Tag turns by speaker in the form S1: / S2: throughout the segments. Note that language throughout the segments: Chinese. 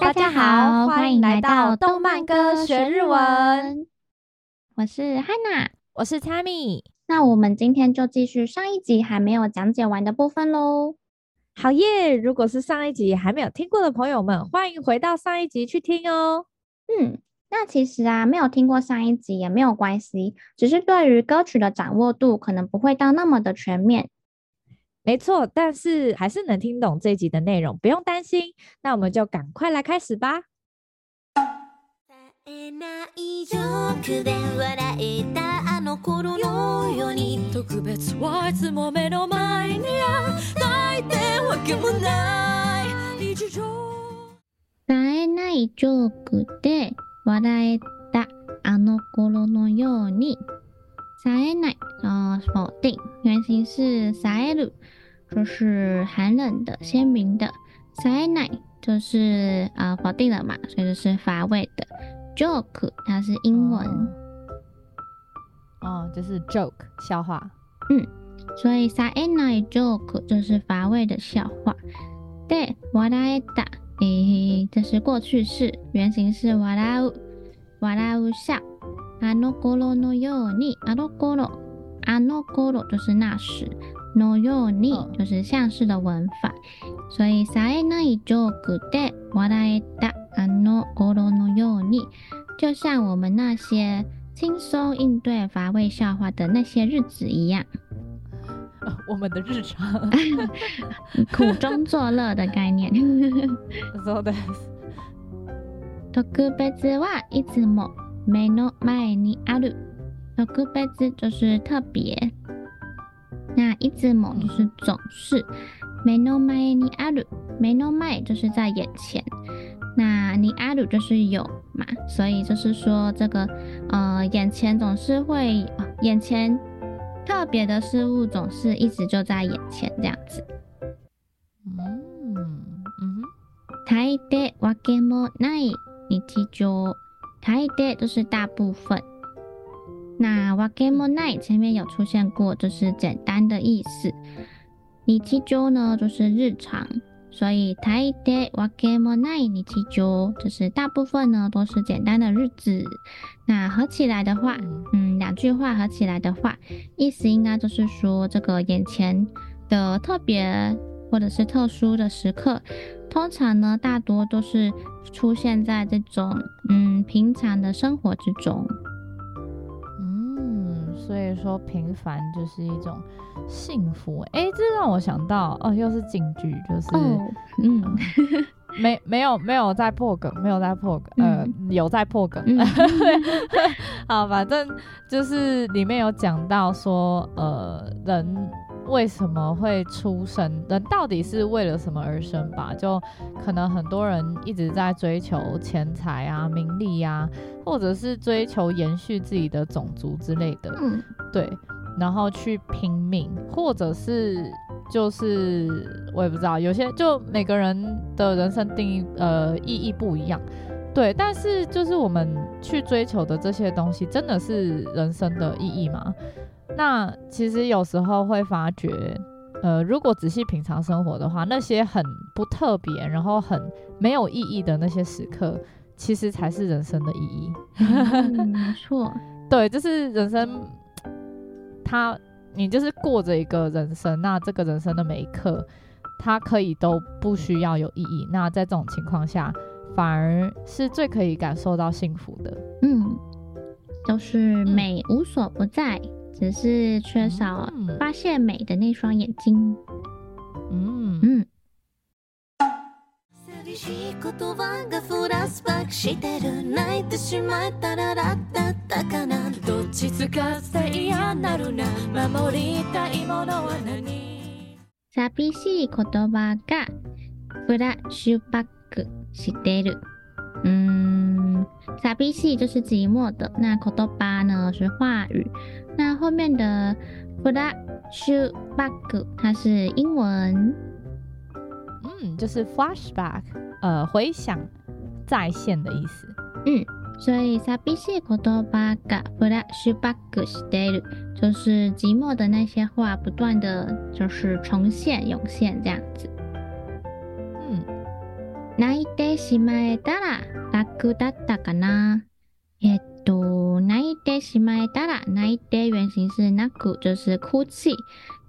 S1: 大家好，欢迎来到动漫歌学日文。
S2: 我是 Hana，
S1: 我是 Tammy。
S2: 那我们今天就继续上一集还没有讲解完的部分喽。
S1: 好耶！如果是上一集还没有听过的朋友们，欢迎回到上一集去听哦。
S2: 嗯，那其实啊，没有听过上一集也没有关系，只是对于歌曲的掌握度可能不会到那么的全面。
S1: 没错，但是还是能听懂这一集的内容，不用担心。那我们就赶快来开始吧。
S2: 冴えないジョークで 笑えたあの顷のように。冴えない，呃，否定，原型是冴える，就是寒冷的、鲜明的。冴えない就是呃否定了嘛，所以就是乏味的。joke 它是英文，
S1: 哦，就是 joke 笑话。
S2: 嗯，所以冴えない joke 就是乏味的笑话。で、笑えた。 诶，这是过去式，原型是笑う，笑う笑。あの顷のように，あの顷，あの顷就是那时，のように就是像是的文法，所以冴えないジョークで笑えたあの顷のように，就像我们那些轻松应对乏味笑话的那些日子一样。
S1: 我们的日常，
S2: 苦中作乐的概念。
S1: そうです。
S2: 特别はいつも目の前にある。特别就是特别。那いつも就是总是。目の前にある。目の前就是在眼前。那にある就是有嘛，所以就是说这个呃眼前总是会，呃、眼前。 特别的事物总是一直就在眼前，这样子。
S1: 嗯嗯。
S2: 大抵わけもない日常。大抵都是大部分。那わけもない前面有出现过，就是简单的意思。日常呢，就是日常。所以大抵わけもない日常，就是大部分呢都是简单的日子。 那合起来的话，嗯，两句话合起来的话，意思应该就是说，这个眼前的特别或者是特殊的时刻，通常呢大多都是出现在这种嗯平常的生活之中。
S1: 嗯所以说平凡就是一种幸福，哎、欸，这让我想到哦，又是警句，就是、哦、嗯，没没有没有在破梗，没有在破梗，呃，嗯、有在破梗，嗯、好，反正就是里面有讲到说，呃，人。为什么会出生？人到底是为了什么而生吧？就可能很多人一直在追求钱财啊、名利啊，或者是追求延续自己的种族之类的。嗯，对，然后去拼命，或者是就是我也不知道，有些就每个人的人生定义呃意义不一样。对，但是就是我们去追求的这些东西，真的是人生的意义吗？那其实有时候会发觉，呃，如果仔细品尝生活的话，那些很不特别，然后很没有意义的那些时刻，其实才是人生的意义。
S2: 嗯、没错，
S1: 对，就是人生，他你就是过着一个人生，那这个人生的每一刻，它可以都不需要有意义。那在这种情况下，反而是最可以感受到幸福的。
S2: 嗯，就是美无所不在。嗯只是缺少发现美的那双眼睛。嗯嗯。寂しい言葉がフラスバックしてる。泣いてしまったらラッだったかなどっちつかず
S3: で嫌なるな。守りたいものは何？
S2: 寂しい言葉がフラッシュバックしてる，就是寂寞的。那言葉呢是话语，那后面的 flash 它是英文。
S1: 嗯，就是 flashback，呃，回想再现的意思。
S2: 嗯， 所以寂しい言叶がフラッシュバックしている，就是寂寞的那些话不断的就是重现涌现这样子。
S1: 嗯，
S2: 泣いてしまえたら楽だったかな。えっと、泣いてしまえたら，泣いて原型是泣く，就是哭泣。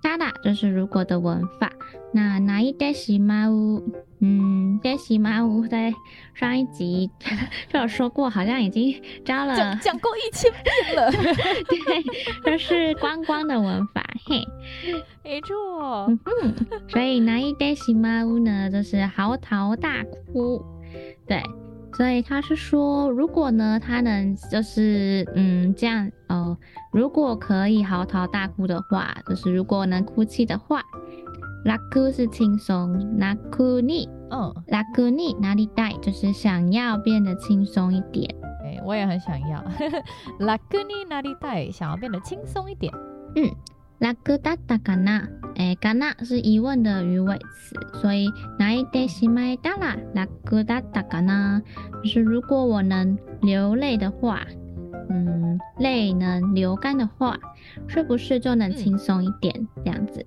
S2: たら就是如果的文法。那泣いてしまう，嗯，てしまう在上一集就有说过，好像已经教了
S1: 讲讲过一千遍了。
S2: 对，就是光光的文法，嘿，
S1: 没错。
S2: 嗯哼，所以泣いてしまう呢，就是嚎啕大哭。对。 所以他是说，如果呢，他能就是嗯这样哦，如果可以嚎啕大哭的话，就是如果能哭泣的话，楽是轻松，楽に，嗯，楽になりたい就是想要变得轻松一点。
S1: 哎、欸，我也很想要，楽になりたい，想要变得轻松一点。
S2: 嗯。 楽だったかな？诶，かな是疑问的语尾词，所以泣いてしまえたら楽だったかな？就是如果我能流泪的话，嗯，泪能流干的话，是不是就能轻松一点？嗯、这样子。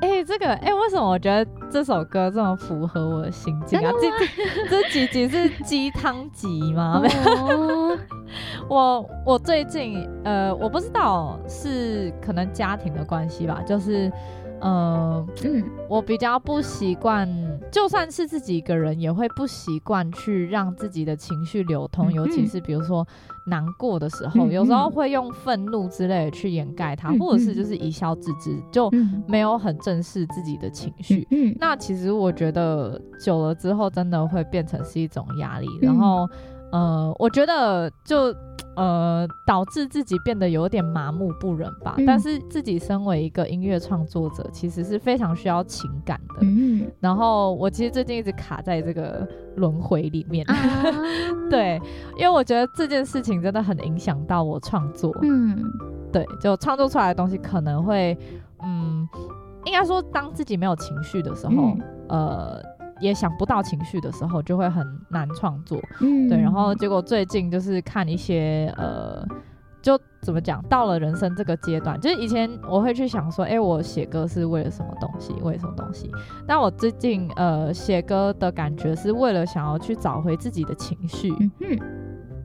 S1: 哎、欸，这个，哎、欸，为什么我觉得这首歌这么符合我的心境啊？这这几集是鸡汤集吗？没有。 我我最近，呃，我不知道是可能家庭的关系吧，就是。呃，嗯，我比较不习惯，就算是自己一个人，也会不习惯去让自己的情绪流通，嗯、尤其是比如说难过的时候，嗯、有时候会用愤怒之类的去掩盖它，嗯、或者是就是一笑置之，就没有很正视自己的情绪。嗯，那其实我觉得久了之后，真的会变成是一种压力，然后。呃，我觉得就呃导致自己变得有点麻木不仁吧。嗯、但是自己身为一个音乐创作者，其实是非常需要情感的。嗯、然后我其实最近一直卡在这个轮回里面。啊、对，因为我觉得这件事情真的很影响到我创作。嗯，对，就创作出来的东西可能会，嗯，应该说当自己没有情绪的时候，嗯、呃。也想不到情绪的时候，就会很难创作。嗯，对。然后结果最近就是看一些呃，就怎么讲，到了人生这个阶段，就是以前我会去想说，哎，我写歌是为了什么东西？为什么东西？但我最近呃写歌的感觉是为了想要去找回自己的情绪。嗯哼，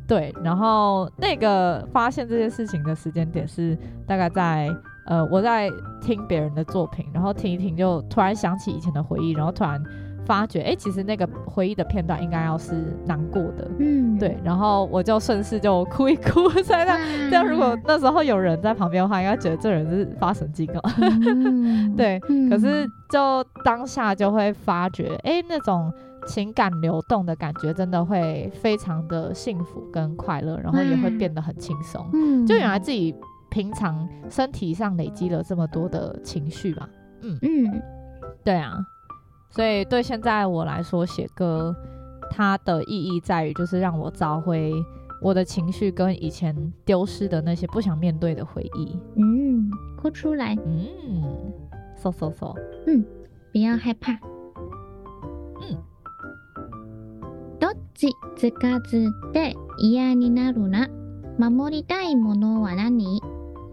S1: 对。然后那个发现这件事情的时间点是大概在呃我在听别人的作品，然后听一听，就突然想起以前的回忆，然后突然。发觉哎、欸，其实那个回忆的片段应该要是难过的，嗯，对，然后我就顺势就哭一哭，在那这样这样，如果那时候有人在旁边的话，应该觉得这人是发神经了，嗯、对。嗯、可是就当下就会发觉，哎、欸，那种情感流动的感觉真的会非常的幸福跟快乐，然后也会变得很轻松，嗯，就原来自己平常身体上累积了这么多的情绪嘛，嗯。嗯，对啊。所以对现在我来说，写歌它的意义在于，就是让我找回我的情绪跟以前丢失的那些不想面对的回忆。
S2: 嗯，哭出来。
S1: 嗯，说说说。
S2: 嗯，不要害怕。
S1: 嗯。
S2: どっちつかずで嫌になるな。守りたいものは何？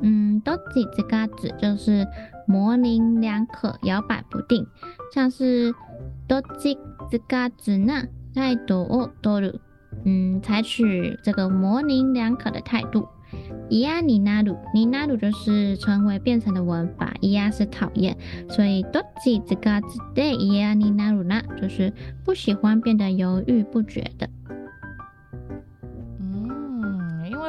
S2: 嗯，どっちつかず就是。 模棱两可，摇摆不定，像是どっちつかずな态度を取る，嗯，采取这个模棱两可的态度。嫌になる，になる就是成为变成的文法，嫌是讨厌，所以どっちつかずで嫌になるな就是不喜欢变得犹豫不决的。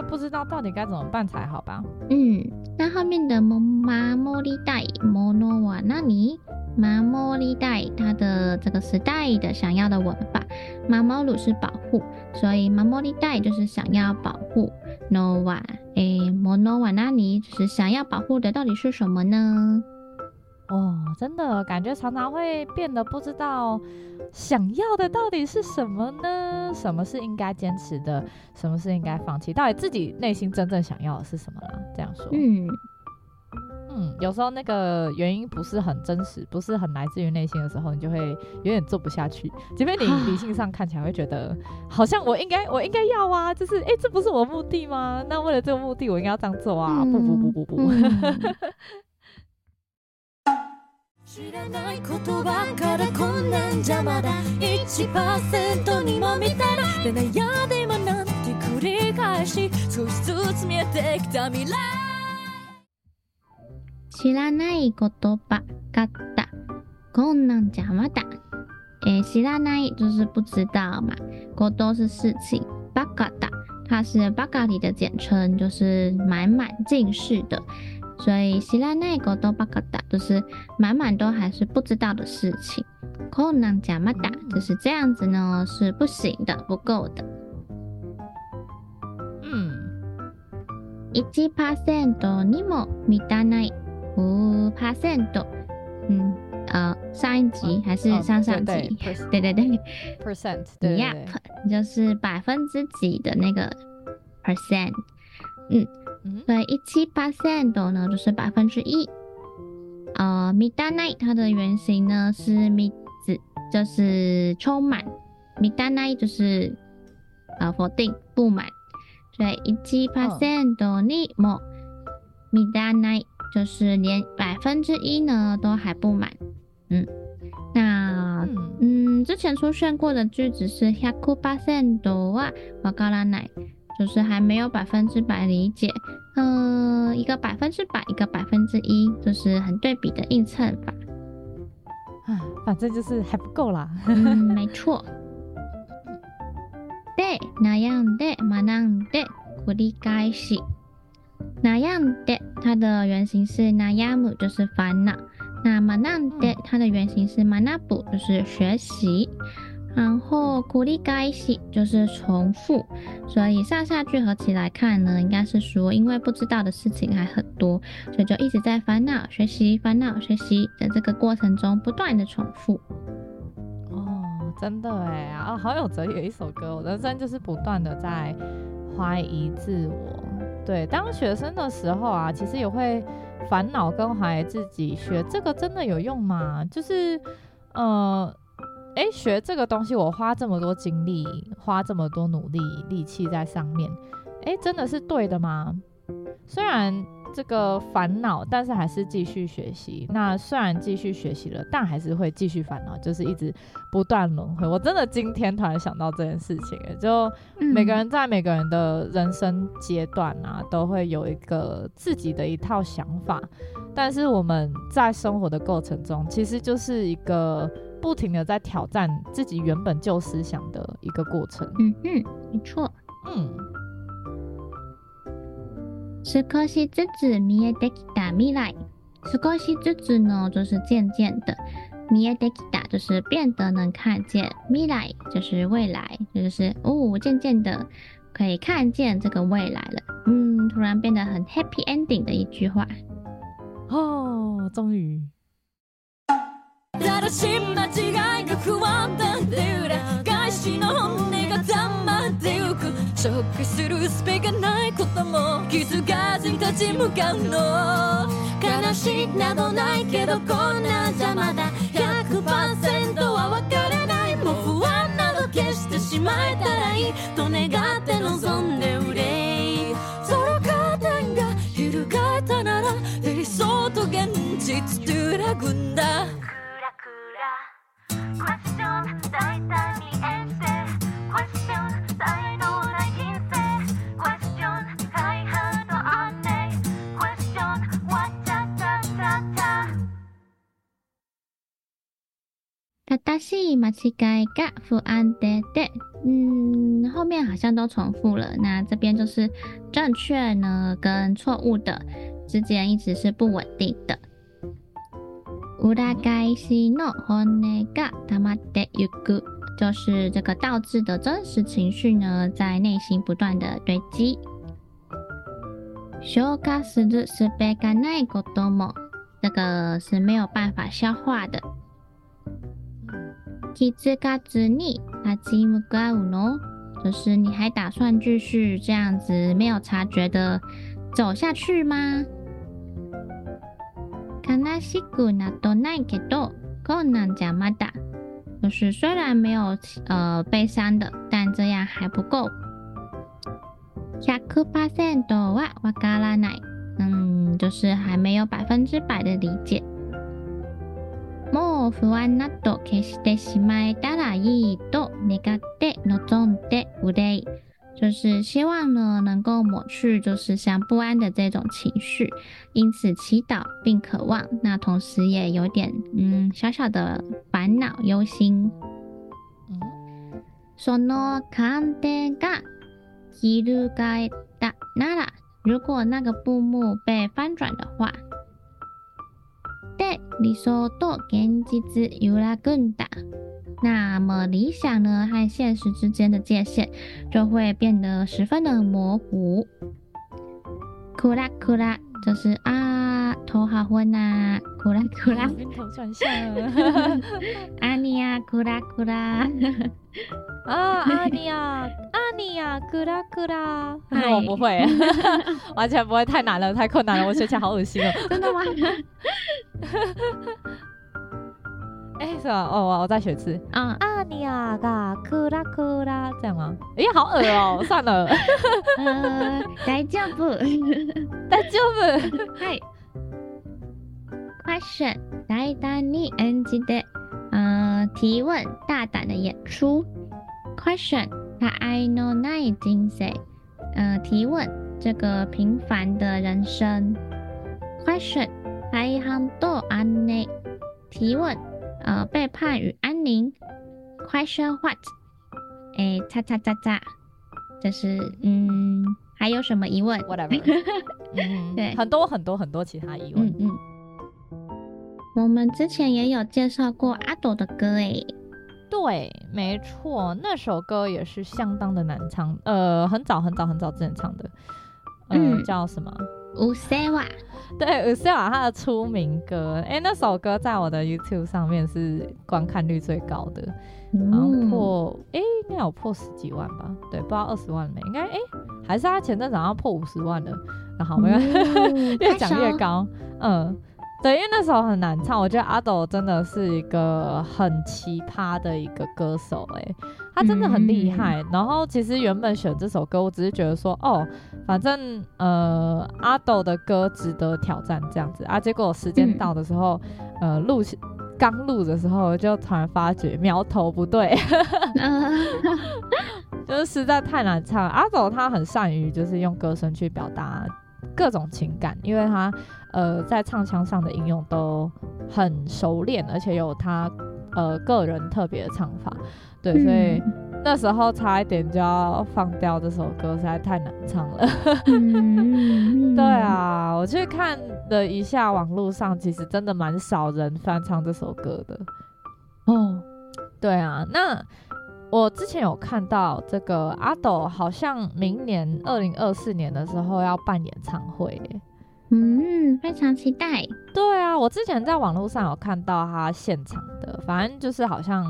S1: 不知道到底该怎么办才好吧？
S2: 嗯，那后面的守りたいものは何？守りたい它的这个时代的想要的文法，守る是保护，所以守りたい就是想要保护。のは诶，ものは何？就是想要保护的到底是什么呢？
S1: 哦，真的感觉常常会变得不知道想要的到底是什么呢？什么是应该坚持的？什么是应该放弃？到底自己内心真正想要的是什么啦？这样说，
S2: 嗯
S1: 嗯，有时候那个原因不是很真实，不是很来自于内心的时候，你就会有点做不下去。即便你理性上看起来会觉得，好像我应该，我应该要啊，就是哎、欸，这不是我的目的吗？那为了这个目的，我应该要这样做啊！不不不不不。
S2: 知らないことばか
S3: らこんなんじゃだ。1%にも満た。ないで悩んでもなんて繰り返し少しずつ見えてきた。未来
S2: 知らないことばった。こんなんじゃだえ知らない就是不知道嘛こと是事情ばかっ它是ばかり的简称就是满满尽是的所以知らないことばかった就是满满都还是不知道的事情。困难邪魔だ就是这样子呢，是不行的，不够的。
S1: 嗯，
S2: 1%にも満たない。五 percent，嗯，呃，上一集还是上上集？哦、对，对对对，
S1: percent，对，
S2: Yep，就是百分之几的那个 percent，嗯， 所以一七 percent 呢就是百分之一。呃，満たない它的原型呢是三つ，就是充满，満たない就是呃否定不满，所以一七 percent にも満たない。就是连百分之一呢都还不满，嗯，那嗯之前出现过的句子是百%はわからない， 就是还没有百分之百理解，呃，一个百分之百，一个百分之一，就是很对比的映衬法，
S1: 啊，反正就是还不够啦，
S2: 嗯，没错。で、悩んで、学んで、繰り返し。那样的，它的原型是那样姆，就是烦恼。那么那的，它的原型是马纳布，就是学习。 然后繰り返し就是重复，所以上下句合起来看呢，应该是说，因为不知道的事情还很多，所以就一直在烦恼学习、烦恼学习的这个过程中不断的重复。
S1: 哦，真的哎啊，好有哲理一首歌，我人生就是不断的在怀疑自我。对，当学生的时候啊，其实也会烦恼跟怀疑自己，学这个真的有用吗？就是，呃，诶，学这个东西我花这么多精力，花这么多努力力气在上面，诶，真的是对的吗？虽然。这个烦恼，但是还是继续学习。那虽然继续学习了，但还是会继续烦恼，就是一直不断轮回。我真的今天突然想到这件事情，就每个人在每个人的人生阶段啊，都会有一个自己的一套想法。但是我们在生活的过程中，其实就是一个不停的在挑战自己原本旧思想的一个过程。
S2: 嗯嗯，没错。嗯。少しずつ见えてきた未来，少しずつ呢，就是渐渐的，见えてきた就是变得能看见，未来就是未来，就是哦，渐渐的可以看见这个未来了。嗯，突然变得很 happy ending 的一句话。
S1: 哦，终于。
S2: 正しい間違いが不安だで
S3: 裏返しの本音が黙まってゆくショックするすべがないことも気づかずに立ち向かうの悲しいなどないけどこんな邪魔だ。100%は分からない。もう不安など消してしまえたらいい。と願って望んで
S4: 憂
S3: いそのカーテンが翻ったなら理想と現実揺らぐの
S2: 嗯，后面好像都重复了。那这边就是正确呢跟错误的之间一直是不稳定的。里返しの本音が溜まってゆく，就是这个倒置的真实情绪呢，在内心不断的堆积。消化する术がないことも，这个是没有办法消化的。 気づかずに立ち向かうの，就是你还打算继续这样子没有察觉的走下去吗？ しくなどないけど、こんなんじゃまだ。就是虽然没有呃悲伤的，但这样还不够。100%はわからない。嗯，就是还没有百分之百的理解。 もう不安など消してしまえたらいいと愿って望んで忧い。就是希望呢，能够抹去就是像不安的这种情绪，因此祈祷并渴望。那同时也有点嗯小小的烦恼忧心。その鉴定が翻ったなら，如果那个布幕被翻转的话， で理想と现実揺らぐんだ。那么理想呢和现实之间的界限就会变得十分的模糊。库拉库拉就是啊，头好昏呐，库拉库拉，
S1: 晕头转向。
S2: 阿尼亚库拉库拉，
S1: 啊阿尼亚 阿尼亚库拉库拉，我不会，完全不会，太难了，太困难了，我学起来好恶心哦。
S2: 真的吗？
S1: 哎、欸，是吧？哦，我再学一次。啊，阿尼亚嘎库拉库拉，这样吗？哎、欸，好恶哦、喔，算了。
S2: 呃，大丈夫，
S1: 大丈夫。
S2: 嗨，Question，大胆に演じて，呃，提问，大胆的演出。Question， 他爱のない人生，呃，提问，这个平凡的人生。Question，大半と安宁，提问。呃，背叛与安宁，question what？哎，叉叉叉叉，就是嗯，还有什么疑问？
S1: Whatever，嗯，对，很多很多很多其他疑问。
S2: 嗯嗯，我们之前也有介绍过阿斗的歌，哎，
S1: 对，没错，那首歌也是相当的难唱，呃，很早很早很早之前唱的，呃、嗯，叫什么？
S2: うせわ，
S1: 对，うせわ他的出名歌，哎，那首歌在我的 YouTube 上面是观看率最高的，然后破，哎、嗯，应该有破十几万吧？对，不知道二十万没？应该，哎，还是他前阵子好像破五十万了，然后没有，嗯、越讲越高，嗯。 对，因为那时候很难唱，我觉得阿斗真的是一个很奇葩的一个歌手，哎，他真的很厉害。嗯、然后其实原本选这首歌，我只是觉得说，哦，反正呃阿斗的歌值得挑战这样子啊。结果时间到的时候，嗯、呃录刚录的时候就突然发觉苗头不对，嗯、就是实在太难唱。阿斗他很善于就是用歌声去表达各种情感，因为他。呃，在唱腔上的应用都很熟练，而且有他呃个人特别的唱法，对，所以那时候差一点就要放掉这首歌，实在太难唱了。对啊，我去看了一下网络上，其实真的蛮少人翻唱这首歌的。哦，对啊，那我之前有看到这个阿斗好像明年二零二四年的时候要办演唱会。
S2: 嗯，非常期待。
S1: 对啊，我之前在网络上有看到他现场的，反正就是好像，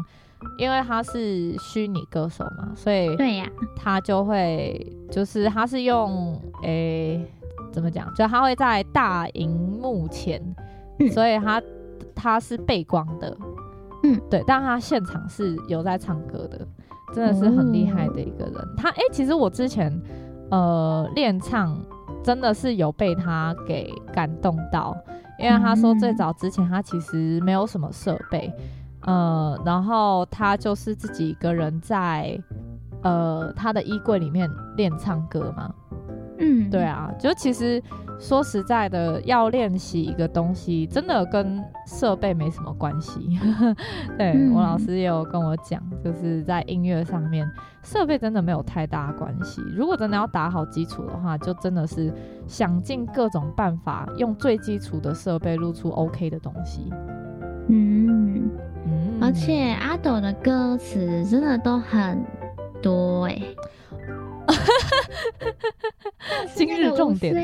S1: 因为他是虚拟歌手嘛，所以对呀，他就会就是他是用诶、欸、怎么讲，就他会在大荧幕前，嗯、所以他他是背光的，嗯，对，但他现场是有在唱歌的，真的是很厉害的一个人。哦、他诶、欸，其实我之前呃练唱。真的是有被他给感动到，因为他说最早之前他其实没有什么设备，呃，然后他就是自己一个人在呃他的衣柜里面练唱歌嘛。嗯，对啊，就其实说实在的，要练习一个东西，真的跟设备没什么关系。对、嗯、我老师也有跟我讲，就是在音乐上面，设备真的没有太大关系。如果真的要打好基础的话，就真的是想尽各种办法，用最基础的设备录出 OK 的东西。
S2: 嗯嗯，而且阿斗的歌词真的都很多哎、欸。
S1: 今日重点，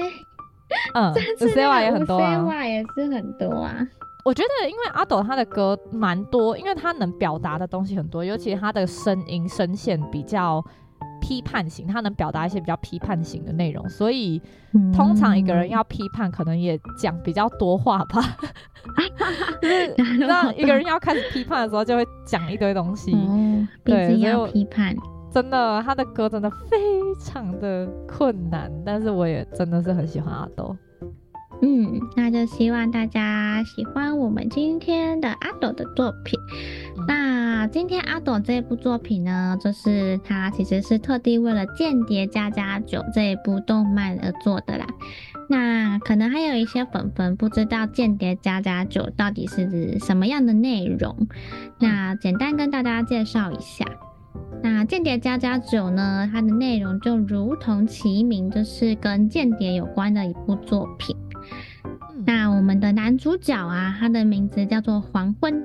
S1: 嗯 e 也很多啊，
S2: 也是很多啊。
S1: 我觉得，因为阿斗他的歌蛮多，因为他能表达的东西很多，尤其他的声音声线比较批判型，他能表达一些比较批判型的内容，所以通常一个人要批判，可能也讲比较多话吧。就是让一个人要开始批判的时候，就会讲一堆东西。
S2: 嗯、对，要批判。
S1: 真的，他的歌真的非常的困难，但是我也真的是很喜欢阿斗。
S2: 嗯，那就希望大家喜欢我们今天的阿斗的作品。嗯、那今天阿斗这一部作品呢，就是他其实是特地为了《间谍加加酒》这一部动漫而做的啦。那可能还有一些粉粉不知道《间谍加加酒》到底是什么样的内容，那简单跟大家介绍一下。那《间谍家家酒》呢，它的内容就如同其名，就是跟间谍有关的一部作品。那我们的男主角啊，他的名字叫做黄昏。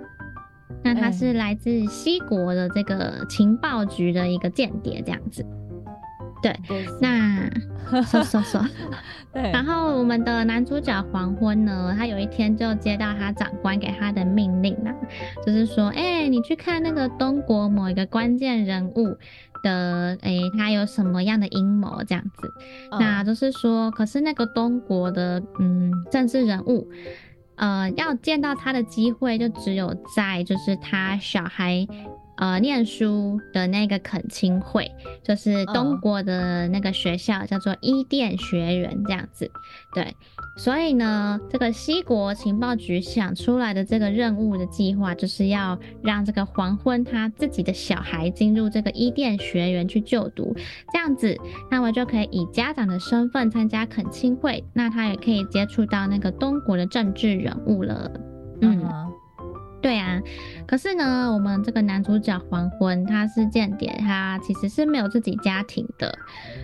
S2: 那他是来自西国的这个情报局的一个间谍，这样子。对，那说说说。对。然后我们的男主角黄昏呢，他有一天就接到他长官给他的命令啊，就是说，哎、欸，你去看那个东国某一个关键人物。的哎、欸，他有什么样的阴谋这样子？嗯、那就是说，可是那个东国的嗯政治人物，呃，要见到他的机会就只有在就是他小孩。呃，念书的那个恳亲会，就是东国的那个学校，叫做伊甸学园这样子。对，所以呢，这个西国情报局想出来的这个任务的计划，就是要让这个黄昏他自己的小孩进入这个伊甸学园去就读，这样子，那我就可以以家长的身份参加恳亲会，那他也可以接触到那个东国的政治人物了。嗯。嗯对啊，可是呢，我们这个男主角黄昏他是间谍，他其实是没有自己家庭的，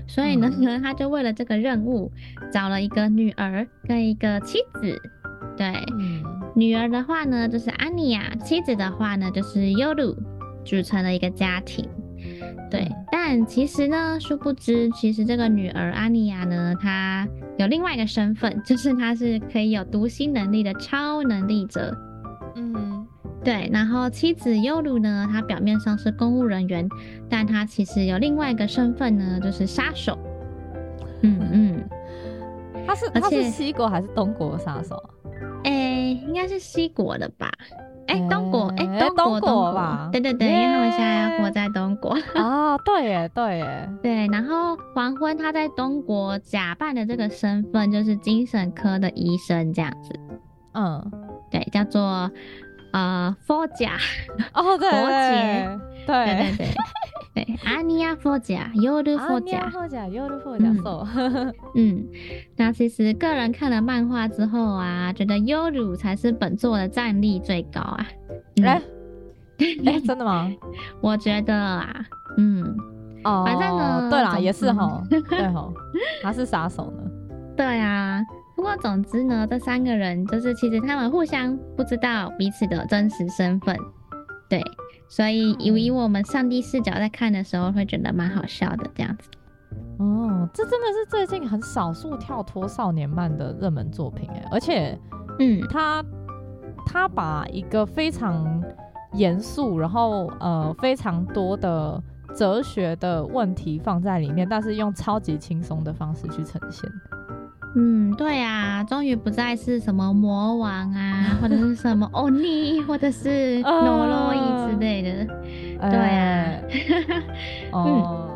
S2: 所以呢，嗯、他就为了这个任务找了一个女儿跟一个妻子。对，嗯、女儿的话呢就是安妮亚，妻子的话呢就是尤鲁，组成了一个家庭。对，嗯、但其实呢，殊不知，其实这个女儿安妮亚呢，她有另外一个身份，就是她是可以有读心能力的超能力者。嗯，对，然后妻子优鲁呢，她表面上是公务人员，但她其实有另外一个身份呢，就是杀手。嗯嗯，
S1: 他是他是西国还是东国的杀手？
S2: 哎，应该是西国的吧？哎，东国，哎，东国，
S1: 东国吧？
S2: 对对对，因为他们现在活在东国。
S1: 哦，对耶，对耶，
S2: 对。然后黄昏他在东国假扮的这个身份就是精神科的医生，这样子。嗯。对，叫做呃，佛甲
S1: 哦，
S2: 对，
S1: 对对。对
S2: 对对，阿尼亚佛甲，尤鲁佛甲，
S1: 佛甲，尤鲁佛甲，
S2: 嗯，那其实个人看了漫画之后啊，觉得尤鲁才是本作的战力最高啊。
S1: 哎，哎，真的吗？
S2: 我觉得啊，嗯，哦，反正呢，
S1: 对啦，也是哈，对哈，他是杀手呢。
S2: 对啊。不过，总之呢，这三个人就是其实他们互相不知道彼此的真实身份，对，所以以以我们上帝视角在看的时候，会觉得蛮好笑的这样子。
S1: 哦，这真的是最近很少数跳脱少年漫的热门作品哎，而且，嗯，他他把一个非常严肃，然后呃非常多的哲学的问题放在里面，但是用超级轻松的方式去呈现。
S2: 嗯，对啊，终于不再是什么魔王啊，或者是什么欧尼，或者是诺洛伊之类的。呃、对啊，嗯，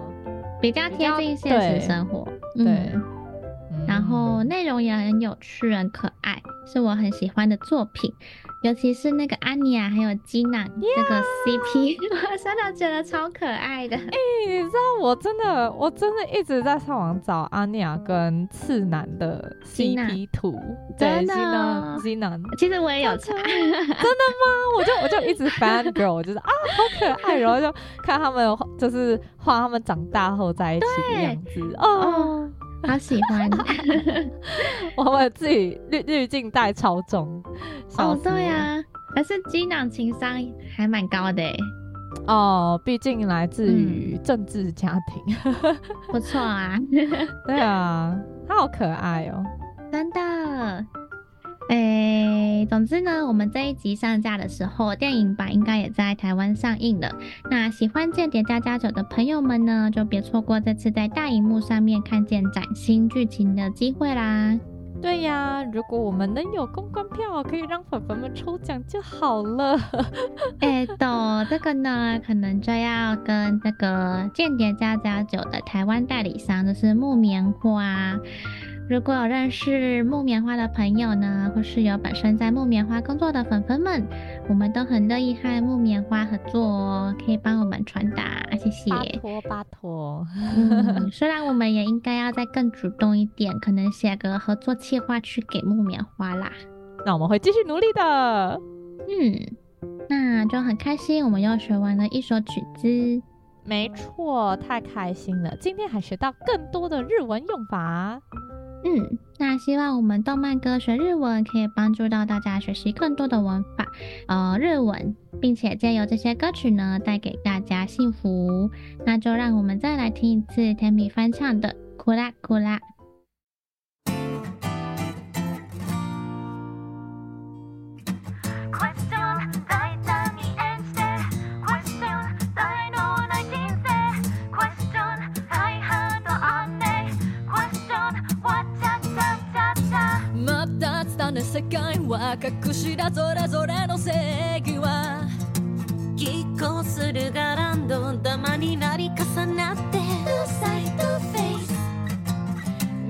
S2: 比较贴近现实生活。对，对嗯、然后内容也很有趣，很可爱，是我很喜欢的作品。尤其是那个安妮亚还有基娜那个 CP，我真的觉得超可爱的。哎、
S1: 欸，你知道我真的我真的一直在上网找安妮亚跟次男的 CP 图，
S2: 真的，
S1: 基娜，
S2: 其实我也有查，
S1: 真的吗？我就我就一直 fan girl，就是啊，好可爱，然后就看他们就是画他们长大后在一起的样子。对。哦。
S2: 好喜欢，
S1: 我们自己滤滤镜带超重。
S2: 哦，对啊，可是机长情商还蛮高的
S1: 哦，毕竟来自于政治家庭，
S2: 嗯、不错啊。对
S1: 啊，他好可爱哦，
S2: 真的。哎，总之呢，我们这一集上架的时候，电影版应该也在台湾上映了。那喜欢《间谍家家酒》的朋友们呢，就别错过这次在大荧幕上面看见崭新剧情的机会啦。
S1: 对呀，如果我们能有公关票，可以让粉粉们抽奖就好了。
S2: 哎，懂这个呢，可能就要跟这个《间谍家家酒》的台湾代理商，就是木棉花。如果有认识木棉花的朋友呢，或是有本身在木棉花工作的粉粉们，我们都很乐意和木棉花合作哦，可以帮我们传达，谢谢。
S1: 拜托拜托。
S2: 嗯，虽然我们也应该要再更主动一点，可能写个合作计划去给木棉花啦。
S1: 那我们会继续努力的。
S2: 嗯，那就很开心，我们又学完了一首曲子。
S1: 没错，太开心了，今天还学到更多的日文用法。
S2: 嗯，那希望我们动漫歌学日文可以帮助到大家学习更多的文法，呃，日文，并且借由这些歌曲呢，带给大家幸福。那就让我们再来听一次甜米翻唱的《库拉库拉》。
S3: 世界は隠しだそれぞれの正义は拮抗するがランドダマになり重なって。サイドフェイス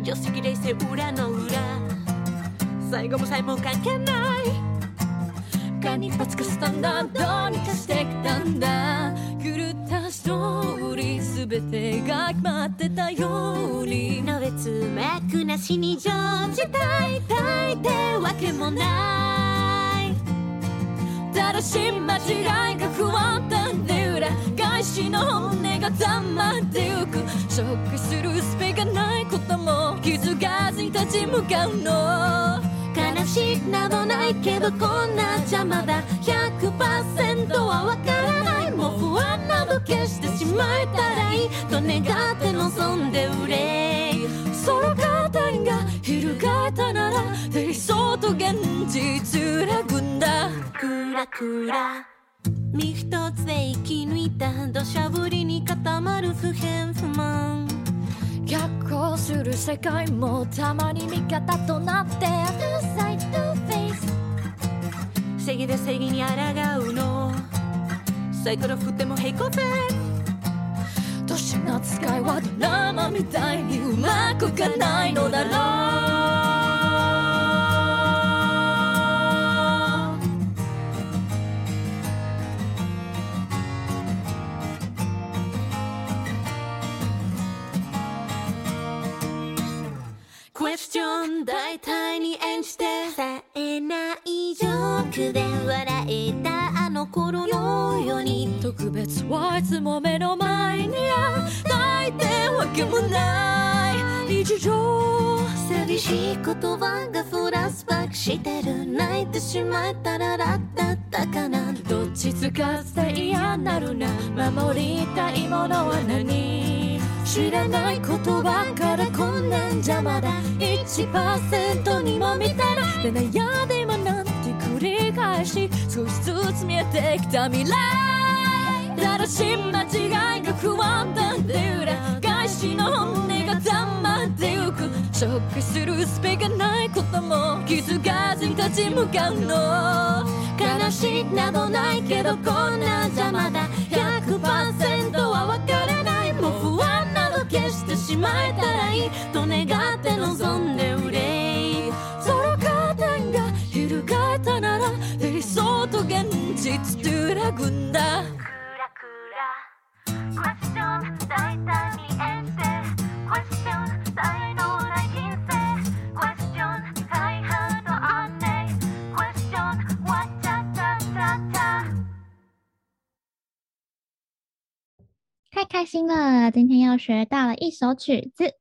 S3: 助手席冷静里の里最后も最后も関系ない。间一髪かスタンダードに化してきたんだ。狂ストーリー全てが决まってたようにのべつ脉なしに常时大体ってわけもない正しい间违いが不安定で里返しの本音が溜まってゆくショックするスペがないことも気づかずに立ち向かうの悲しいなどないけどこんな邪魔だ。100%はわからない。もう不安など消してしまえたらいい。と愿って望んで忧い。その肩が翻ったなら理想と现実里组んだ。クラクラ身一つで生き抜いた土砂降りに固まる不平不満。逆行する世界もたまに味方となって正义で正义に抗うのサイコロ振っても平行线年の使いはドラマみたいにうまくいかないのだろう。クエスチョン大体に演じて。冴えないジョークで笑えた。の顷のように特别はい。つも目の前にあったい。てわけもない。日常寂しい。言叶がフラッシュバックしてる泣い。てしまえたらラッだったかなどっちつかずで嫌なるな守りたい。ものは何知らない。ことばからこんなん邪魔だ1%にも満たない。で悩んでもなんて繰り返し少しつ见えてきた未来正しい间违いが不安だって里返しの本音が溜まってゆくショックするスペがないことも気づかずに立ち向かうの悲しいなどないけどこんな邪魔だ100%はわからないもう不安など消してしまえたらいいと愿って望んで忧现実里组んだクラクラクエスチョン大胆に演じてクエスチョン才能ない人生クエスチョンハイハードアンネイクエスチョンわちゃちゃちゃちゃ
S2: 太开心了！今天又学到了一首曲子。